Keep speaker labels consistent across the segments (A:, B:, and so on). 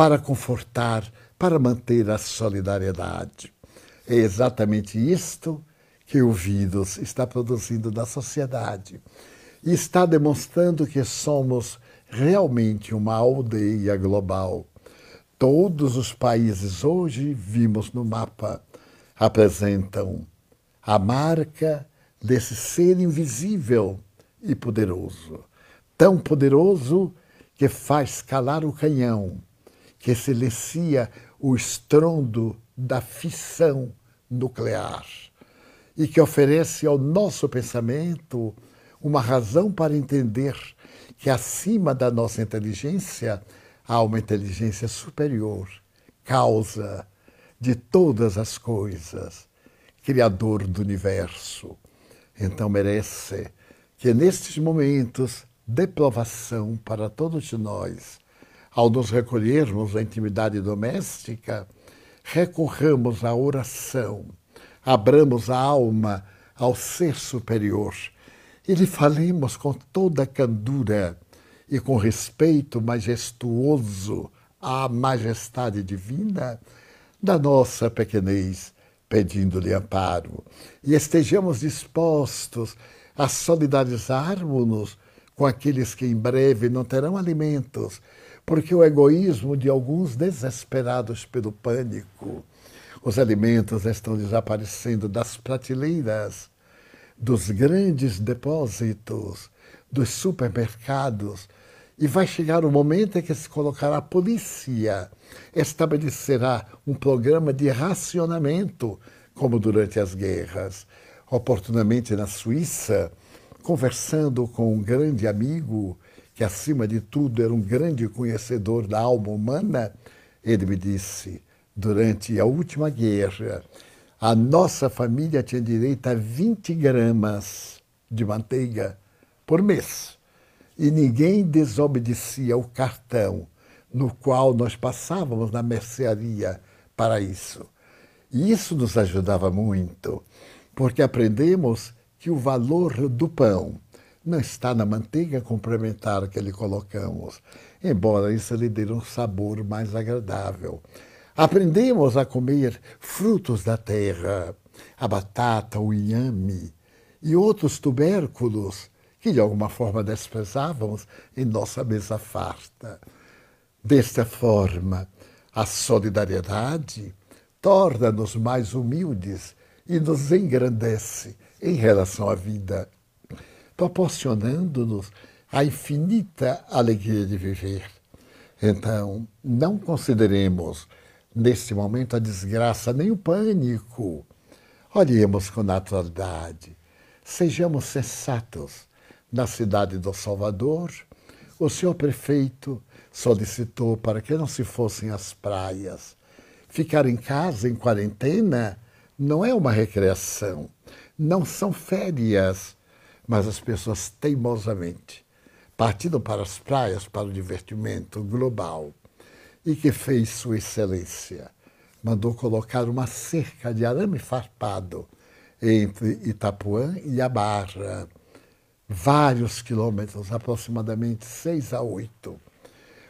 A: para confortar, para manter a solidariedade. É exatamente isto que o vírus está produzindo na sociedade e está demonstrando que somos realmente uma aldeia global. Todos os países hoje, vimos no mapa, apresentam a marca desse ser invisível e poderoso. Tão poderoso que faz calar o canhão, que silencia o estrondo da fissão nuclear e que oferece ao nosso pensamento uma razão para entender que acima da nossa inteligência há uma inteligência superior, causa de todas as coisas, criador do universo. Então merece que nestes momentos de provação para todos nós, ao nos recolhermos à intimidade doméstica, recorramos à oração, abramos a alma ao ser superior e lhe falemos com toda candura e com respeito majestuoso à majestade divina da nossa pequenez, pedindo-lhe amparo, e estejamos dispostos a solidarizarmos-nos com aqueles que em breve não terão alimentos, porque o egoísmo de alguns desesperados pelo pânico, os alimentos estão desaparecendo das prateleiras, dos grandes depósitos, dos supermercados, e vai chegar o momento em que se colocará a polícia, estabelecerá um programa de racionamento, como durante as guerras. Oportunamente na Suíça, conversando com um grande amigo, que acima de tudo era um grande conhecedor da alma humana, ele me disse: durante a última guerra, a nossa família tinha direito a 20 gramas de manteiga por mês e ninguém desobedecia o cartão no qual nós passávamos na mercearia para isso. E isso nos ajudava muito, porque aprendemos que o valor do pão não está na manteiga complementar que lhe colocamos, embora isso lhe dê um sabor mais agradável. Aprendemos a comer frutos da terra, a batata, o inhame e outros tubérculos que de alguma forma desprezávamos em nossa mesa farta. Desta forma, a solidariedade torna-nos mais humildes e nos engrandece em relação à vida, proporcionando-nos a infinita alegria de viver. Então, não consideremos neste momento a desgraça nem o pânico. Olhemos com naturalidade, sejamos sensatos na cidade do Salvador, o senhor prefeito solicitou para que não se fossem às praias. Ficar em casa, em quarentena, não é uma recreação, não são férias, mas as pessoas teimosamente partindo para as praias para o divertimento global. E que fez Sua Excelência? Mandou colocar uma cerca de arame farpado entre Itapuã e a Barra vários quilômetros, aproximadamente seis a oito,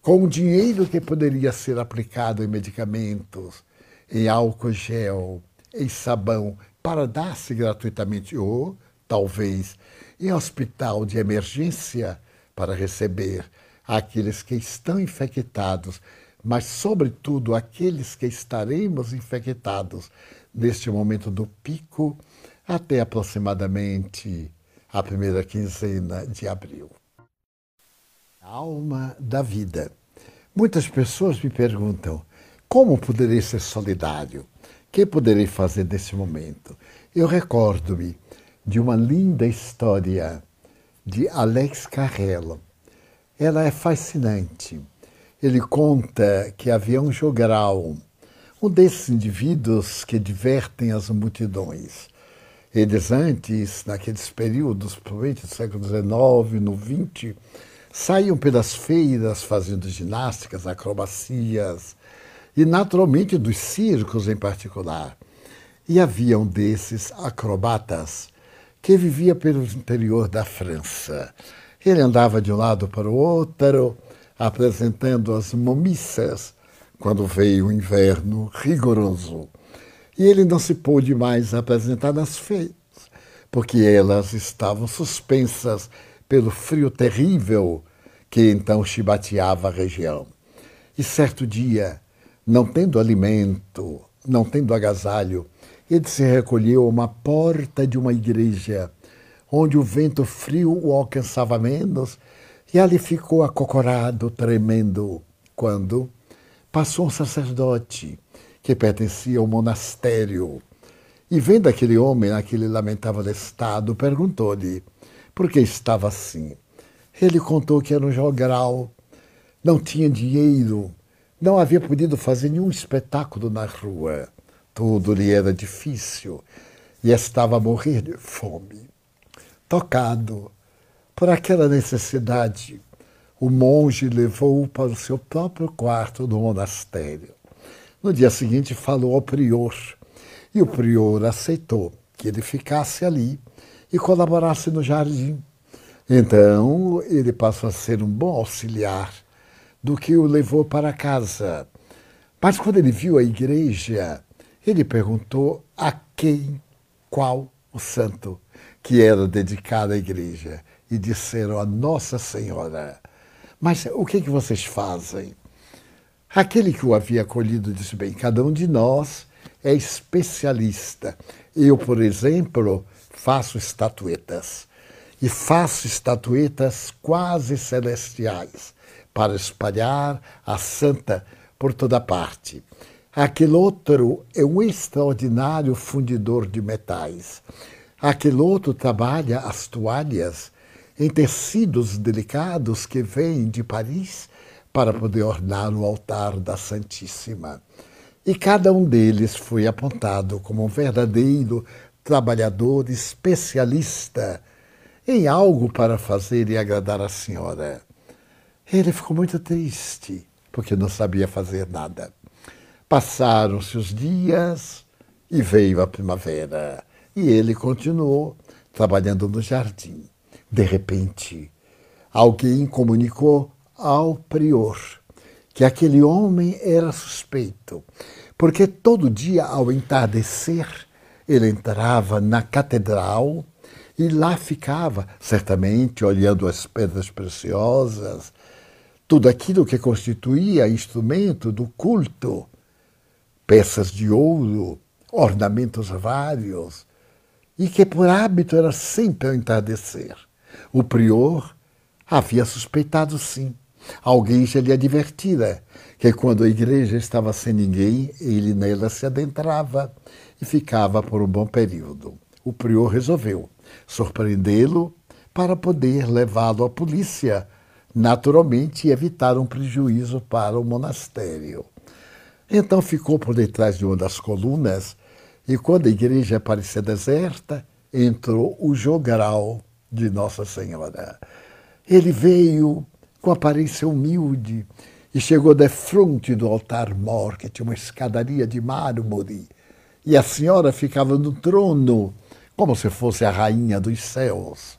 A: com o dinheiro que poderia ser aplicado em medicamentos, em álcool gel, em sabão, para dar-se gratuitamente, ou, talvez, em hospital de emergência, para receber aqueles que estão infectados, mas, sobretudo, aqueles que estaremos infectados neste momento do pico, até aproximadamente a primeira quinzena de abril. A alma da vida. Muitas pessoas me perguntam como poderei ser solidário? O que poderei fazer nesse momento? Eu recordo-me de uma linda história de Alex Carrello. Ela é fascinante. Ele conta que havia um jogral, um desses indivíduos que divertem as multidões. Eles antes, naqueles períodos, provavelmente do século XIX, no XX, saíam pelas feiras fazendo ginásticas, acrobacias, e naturalmente dos circos em particular. E havia um desses acrobatas que vivia pelo interior da França. Ele andava de um lado para o outro, apresentando as momissas quando veio o inverno rigoroso. E ele não se pôde mais apresentar nas feiras, porque elas estavam suspensas pelo frio terrível que então chibateava a região. E certo dia, não tendo alimento, não tendo agasalho, ele se recolheu a uma porta de uma igreja, onde o vento frio o alcançava menos, e ali ficou acocorado, tremendo, quando passou um sacerdote que pertencia ao monastério. E vendo aquele homem naquele lamentável estado, perguntou-lhe por que estava assim. Ele contou que era um jogral, não tinha dinheiro, não havia podido fazer nenhum espetáculo na rua. Tudo lhe era difícil e estava a morrer de fome. Tocado por aquela necessidade, o monge levou-o para o seu próprio quarto do monastério. No dia seguinte, falou ao prior e o prior aceitou que ele ficasse ali e colaborasse no jardim. Então, ele passou a ser um bom auxiliar do que o levou para casa. Mas quando ele viu a igreja, ele perguntou a quem, qual o santo que era dedicado à igreja. E disseram a Nossa Senhora. Mas o que, que vocês fazem? Aquele que o havia acolhido disse: bem, cada um de nós é especialista. Eu, por exemplo, faço estatuetas. E faço estatuetas quase celestiais para espalhar a santa por toda parte. Aquele outro é um extraordinário fundidor de metais. Aquele outro trabalha as toalhas em tecidos delicados que vêm de Paris para poder ornar o altar da Santíssima. E cada um deles foi apontado como um verdadeiro trabalhador especialista em algo para fazer e agradar a senhora. Ele ficou muito triste, porque não sabia fazer nada. Passaram-se os dias e veio a primavera. E ele continuou trabalhando no jardim. De repente, alguém comunicou ao prior que aquele homem era suspeito, porque todo dia ao entardecer ele entrava na catedral e lá ficava, certamente olhando as pedras preciosas, tudo aquilo que constituía instrumento do culto, peças de ouro, ornamentos vários, e que por hábito era sempre ao entardecer. O prior havia suspeitado sim. Alguém já lhe advertira que quando a igreja estava sem ninguém, ele nela se adentrava e ficava por um bom período. O prior resolveu surpreendê-lo para poder levá-lo à polícia, naturalmente, e evitar um prejuízo para o monastério. Então ficou por detrás de uma das colunas e, quando a igreja parecia deserta, entrou o jogral de Nossa Senhora. Ele veio com aparência humilde e chegou de frente do altar-mor, que tinha uma escadaria de mármore, e a senhora ficava no trono, como se fosse a rainha dos céus.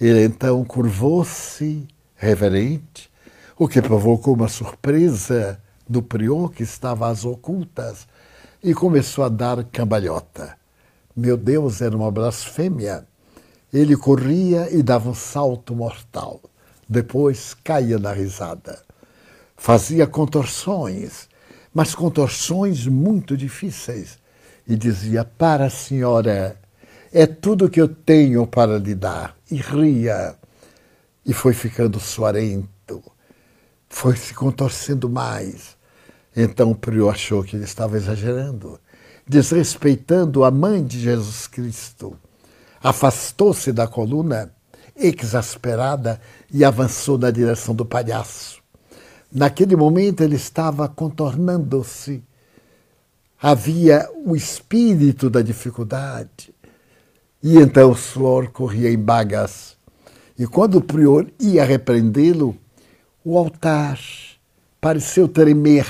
A: Ele então curvou-se, reverente, o que provocou uma surpresa do prior que estava às ocultas e começou a dar cambalhota. Meu Deus, era uma blasfêmia. Ele corria e dava um salto mortal. Depois caía na risada. Fazia contorções, mas contorções muito difíceis. E dizia: Para a senhora, é tudo que eu tenho para lhe dar. E ria. E foi ficando suarento. Foi se contorcendo mais. Então o prior achou que ele estava exagerando, desrespeitando a mãe de Jesus Cristo. Afastou-se da coluna, exasperada, e avançou na direção do palhaço. Naquele momento ele estava contornando-se. Havia o espírito da dificuldade. E então o suor corria em bagas. E quando o prior ia repreendê-lo, o altar pareceu tremer.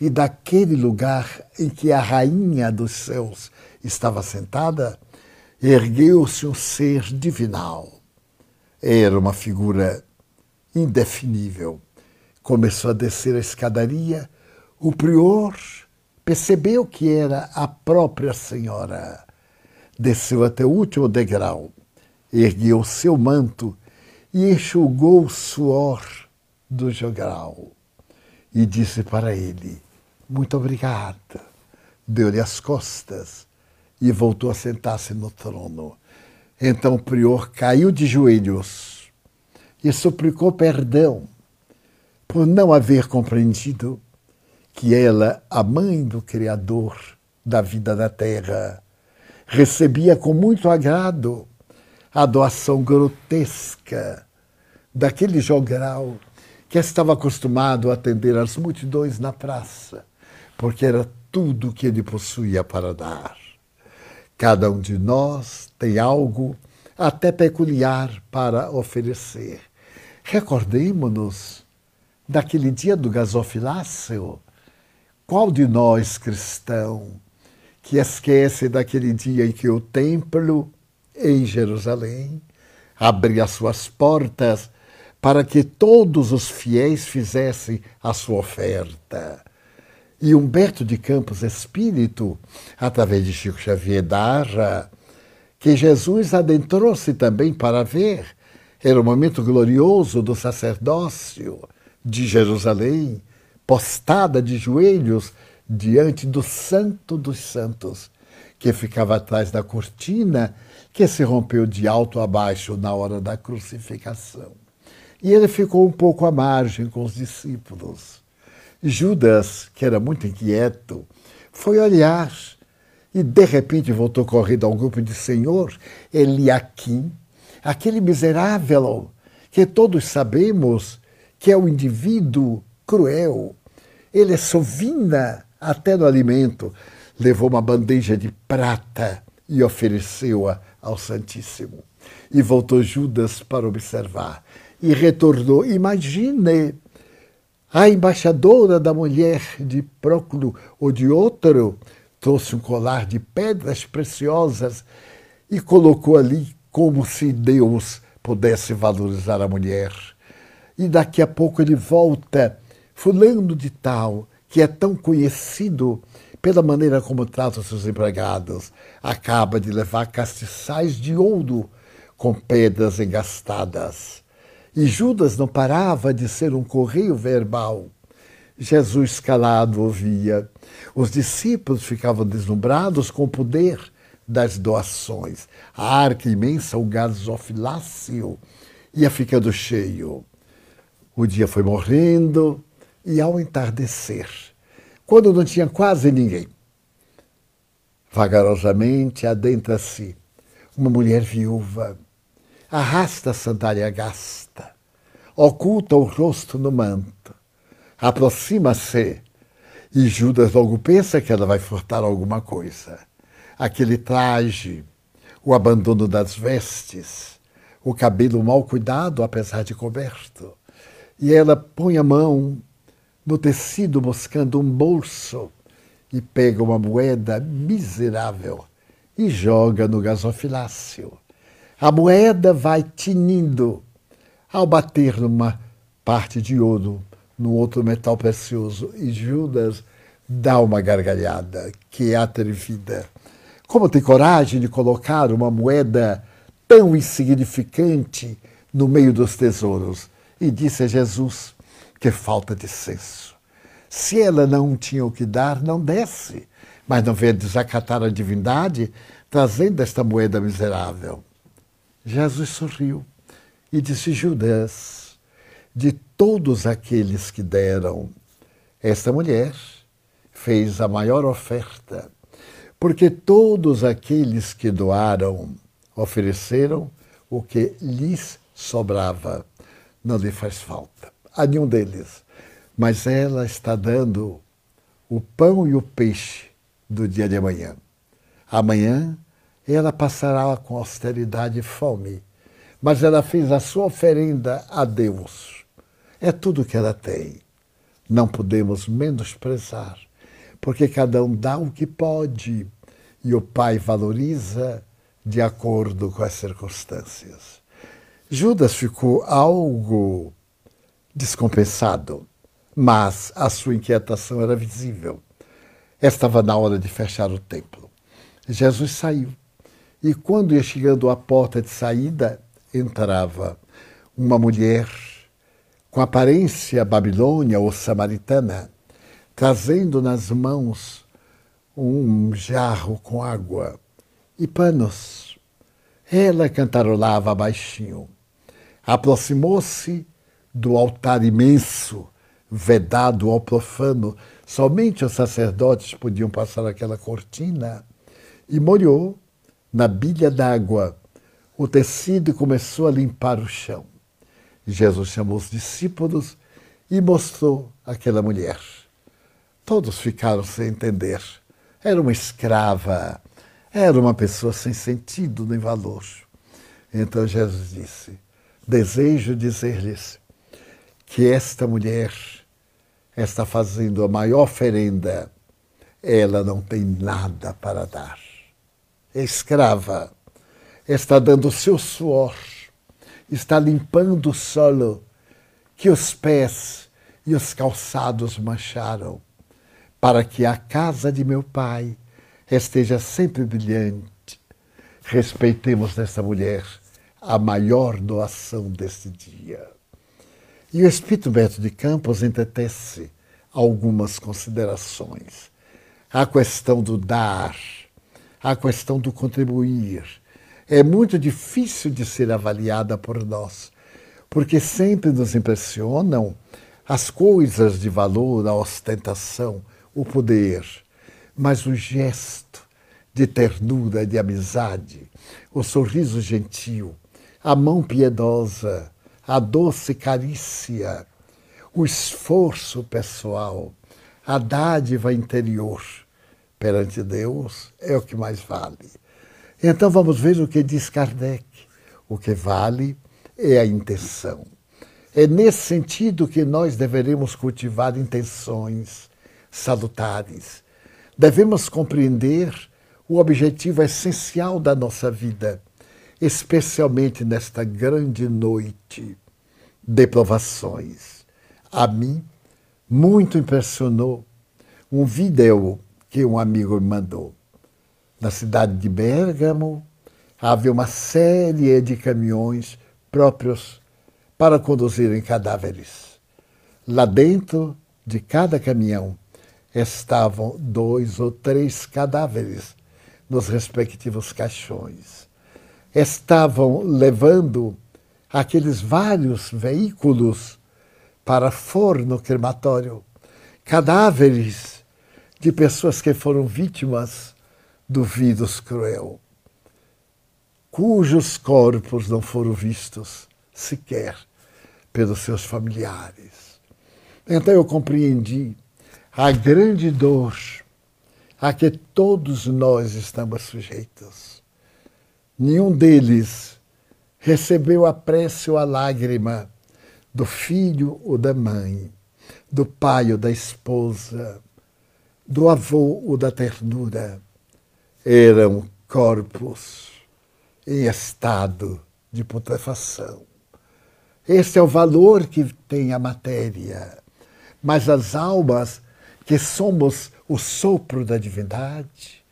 A: E daquele lugar em que a rainha dos céus estava sentada, ergueu-se um ser divinal. Era uma figura indefinível. Começou a descer a escadaria o prior percebeu que era a própria senhora. Desceu até o último degrau, ergueu seu manto e enxugou o suor do jogral. E disse para ele: Muito obrigada. Deu-lhe as costas e voltou a sentar-se no trono. Então o prior caiu de joelhos e suplicou perdão por não haver compreendido que ela, a mãe do Criador da vida da terra, recebia com muito agrado a doação grotesca daquele jogral que estava acostumado a atender as multidões na praça, porque era tudo que ele possuía para dar. Cada um de nós tem algo até peculiar para oferecer. Recordemos-nos daquele dia do gasofiláceo. Qual de nós, cristão, que esquece daquele dia em que o templo em Jerusalém abria suas portas para que todos os fiéis fizessem a sua oferta? E Humberto de Campos Espírito, através de Chico Xavier Darra, que Jesus adentrou-se também para ver. Era o momento glorioso do sacerdócio de Jerusalém, postada de joelhos diante do Santo dos Santos, que ficava atrás da cortina que se rompeu de alto a baixo na hora da crucificação. E ele ficou um pouco à margem com os discípulos. Judas, que era muito inquieto, foi olhar e de repente voltou correndo a um grupo de Senhor, Eliakim, aquele miserável que todos sabemos que é um indivíduo cruel. Ele é sovina até no alimento. Levou uma bandeja de prata e ofereceu-a ao Santíssimo. E voltou Judas para observar. E retornou. Imagine a embaixadora da mulher de Próculo ou de outro trouxe um colar de pedras preciosas e colocou ali como se Deus pudesse valorizar a mulher. E daqui a pouco ele volta, fulano de tal, que é tão conhecido pela maneira como trata seus empregados, acaba de levar castiçais de ouro com pedras engastadas. E Judas não parava de ser um correio verbal. Jesus calado ouvia. Os discípulos ficavam deslumbrados com o poder das doações. A arca imensa, o gasofilácio, ia ficando cheio. O dia foi morrendo e ao entardecer, quando não tinha quase ninguém, vagarosamente adentra-se uma mulher viúva arrasta a sandália gasta, oculta o rosto no manto, aproxima-se e Judas logo pensa que ela vai furtar alguma coisa. Aquele traje, o abandono das vestes, o cabelo mal cuidado, apesar de coberto. E ela põe a mão no tecido buscando um bolso e pega uma moeda miserável e joga no gasofilácio. A moeda vai tinindo ao bater numa parte de ouro, no outro metal precioso, e Judas dá uma gargalhada, que é atrevida. Como tem coragem de colocar uma moeda tão insignificante no meio dos tesouros? E disse a Jesus: que falta de senso. Se ela não tinha o que dar, não desse. Mas não veio desacatar a divindade, trazendo esta moeda miserável. Jesus sorriu e disse: Judas, de todos aqueles que deram, esta mulher fez a maior oferta, porque todos aqueles que doaram ofereceram o que lhes sobrava. Não lhe faz falta a nenhum deles. Mas ela está dando o pão e o peixe do dia de amanhã. Amanhã ela passará com austeridade e fome, mas ela fez a sua oferenda a Deus. É tudo que ela tem. Não podemos menosprezar, porque cada um dá o que pode e o Pai valoriza de acordo com as circunstâncias. Judas ficou algo descompensado, mas a sua inquietação era visível. Estava na hora de fechar o templo. Jesus saiu. E quando ia chegando à porta de saída, entrava uma mulher com aparência babilônia ou samaritana, trazendo nas mãos um jarro com água e panos. Ela cantarolava baixinho. Aproximou-se do altar imenso, vedado ao profano. Somente os sacerdotes podiam passar aquela cortina. E molhou na bilha d'água o tecido começou a limpar o chão. Jesus chamou os discípulos e mostrou aquela mulher. Todos ficaram sem entender. Era uma escrava, era uma pessoa sem sentido nem valor. Então Jesus disse: Desejo dizer-lhes que esta mulher está fazendo a maior oferenda, ela não tem nada para dar. É escrava, está dando seu suor, está limpando o solo que os pés e os calçados mancharam, para que a casa de meu pai esteja sempre brilhante. Respeitemos nessa mulher a maior doação deste dia. E o Espírito Beto de Campos entretece algumas considerações. A questão do dar, a questão do contribuir, é muito difícil de ser avaliada por nós, porque sempre nos impressionam as coisas de valor, a ostentação, o poder mas o gesto de ternura, de amizade, o sorriso gentil, a mão piedosa, a doce carícia, o esforço pessoal, a dádiva interior perante Deus é o que mais vale. Então vamos ver o que diz Kardec. O que vale é a intenção. É nesse sentido que nós deveremos cultivar intenções salutares, devemos compreender o objetivo essencial da nossa vida, especialmente nesta grande noite de provações. A mim, muito impressionou um vídeo que um amigo me mandou. Na cidade de Bérgamo, havia uma série de caminhões próprios para conduzirem cadáveres. Lá dentro de cada caminhão estavam dois ou três cadáveres nos respectivos caixões. Estavam levando aqueles vários veículos para forno crematório, cadáveres de pessoas que foram vítimas do vírus cruel, cujos corpos não foram vistos sequer pelos seus familiares. Então eu compreendi a grande dor a que todos nós estamos sujeitos. Nenhum deles recebeu a prece ou a lágrima do filho ou da mãe, do pai ou da esposa, do avô ou da ternura. Eram corpos em estado de putrefação. Esse é o valor que tem a matéria. Mas as almas que somos o sopro da divindade,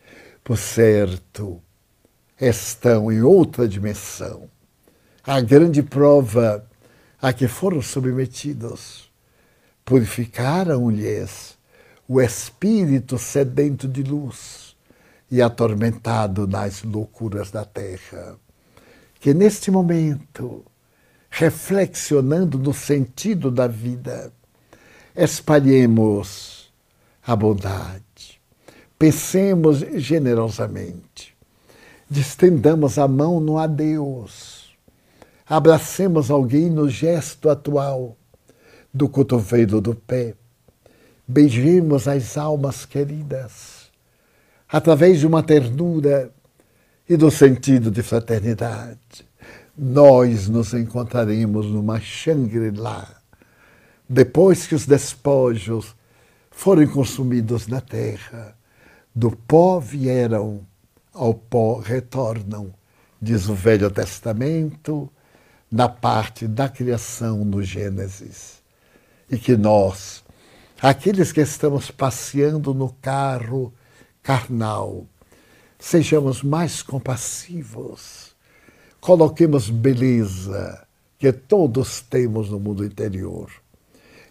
A: por certo, estão em outra dimensão. A grande prova a que foram submetidos purificaram-lhes o espírito sedento de luz e atormentado nas loucuras da terra. Que neste momento, reflexionando no sentido da vida, espalhemos a bondade. Pensemos generosamente. Distendamos a mão no adeus. Abracemos alguém no gesto atual do cotovelo do pé. Beijemos as almas queridas através de uma ternura e do sentido de fraternidade. Nós nos encontraremos numa Shangri-La depois que os despojos forem consumidos na terra. Do pó vieram, ao pó retornam, diz o Velho Testamento, na parte da criação no Gênesis. E que nós, aqueles que estamos passeando no carro carnal, sejamos mais compassivos, coloquemos beleza que todos temos no mundo interior.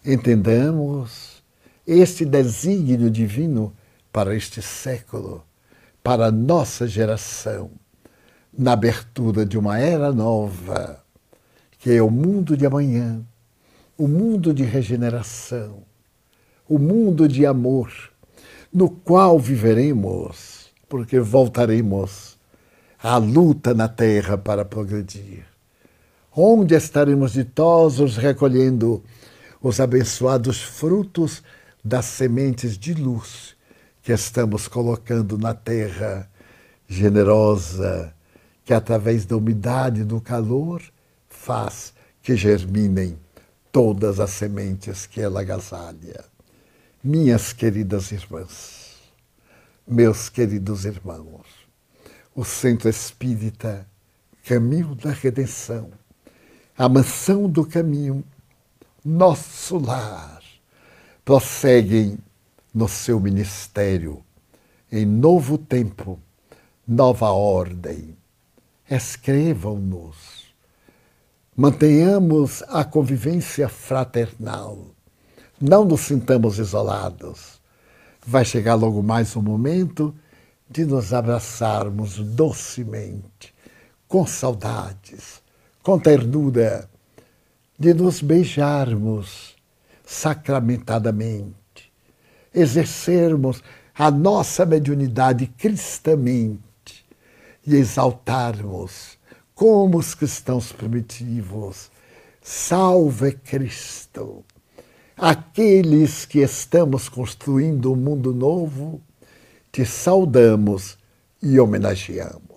A: Entendamos este desígnio divino para este século, para nossa geração, na abertura de uma era nova, que é o mundo de amanhã, o mundo de regeneração, o mundo de amor, no qual viveremos, porque voltaremos à luta na terra para progredir. Onde estaremos ditosos recolhendo os abençoados frutos das sementes de luz que estamos colocando na terra generosa, que através da umidade e do calor faz que germinem todas as sementes que ela agasalha. Minhas queridas irmãs, meus queridos irmãos, o Centro Espírita Caminho da Redenção, a mansão do caminho, nosso lar, prosseguem no seu ministério em novo tempo, nova ordem. Escrevam-nos. Mantenhamos a convivência fraternal não nos sintamos isolados. Vai chegar logo mais um momento de nos abraçarmos docemente, com saudades, com ternura, de nos beijarmos sacramentadamente, exercermos a nossa mediunidade cristamente e exaltarmos como os cristãos primitivos. Salve Cristo! Aqueles que estamos construindo um mundo novo, te saudamos e homenageamos.